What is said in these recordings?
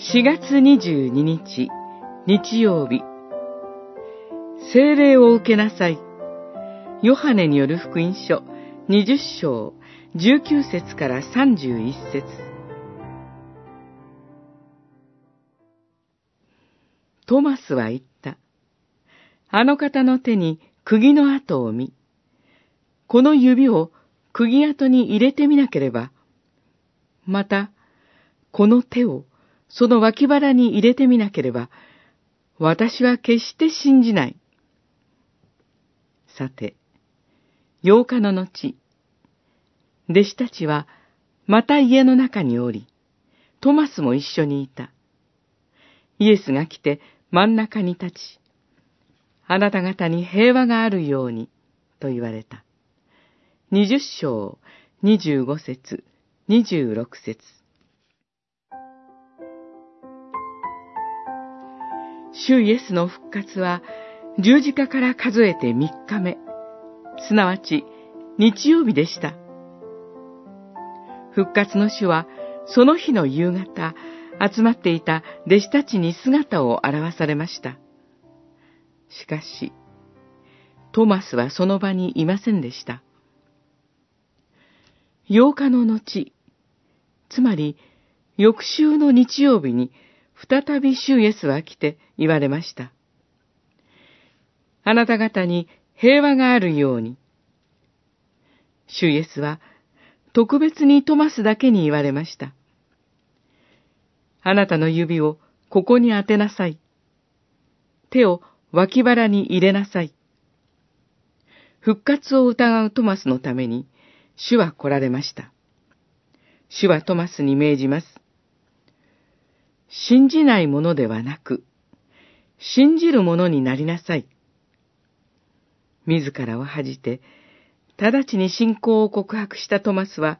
4月22日、日曜日。聖霊を受けなさい。ヨハネによる福音書20章19節から31節トマスは言った。あの方の手に釘の跡を見、この指を釘跡に入れてみなければ、また、この手をその脇腹に入れてみなければ、私は決して信じない。さて、8日の後、弟子たちはまた家の中におり、トマスも一緒にいた。イエスが来て真ん中に立ち、あなた方に平和があるように、と言われた。二十章、二十五節、二十六節。主イエスの復活は十字架から数えて三日目、すなわち日曜日でした。復活の主はその日の夕方、集まっていた弟子たちに姿を現されました。しかし、トマスはその場にいませんでした。8日の後、つまり翌週の日曜日に再び主イエスは来て言われました。あなた方に平和があるように。主イエスは特別にトマスだけに言われました。あなたの指をここに当てなさい。手を脇腹に入れなさい。復活を疑うトマスのために、主は来られました。主はトマスに命じます。信じないものではなく、信じるものになりなさい。自らを恥じて、直ちに信仰を告白したトマスは、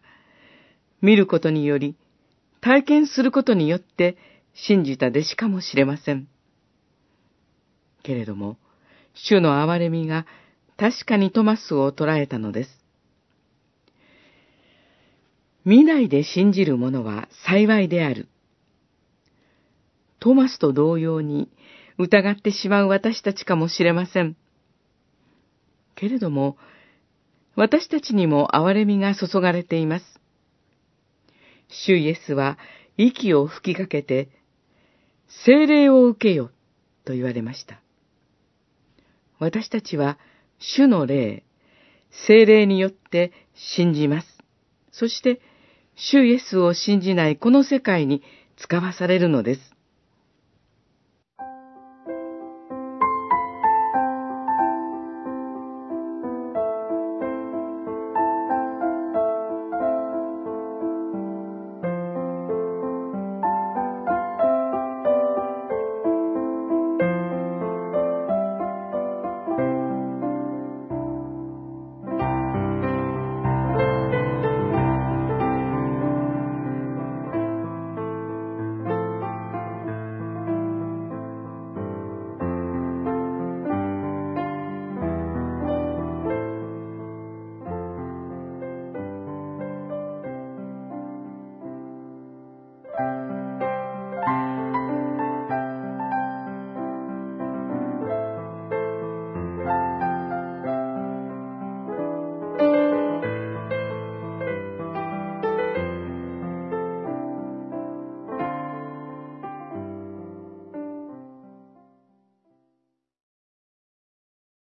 見ることにより、体験することによって信じた弟子かもしれません。けれども、主の憐れみが確かにトマスを捉えたのです。見ないで信じる者は幸いである。トマスと同様に疑ってしまう私たちかもしれません。けれども、私たちにも憐れみが注がれています。主イエスは息を吹きかけて、精霊を受けよ、と言われました。私たちは主の霊、精霊によって信じます。そして、主イエスを信じないこの世界に使わされるのです。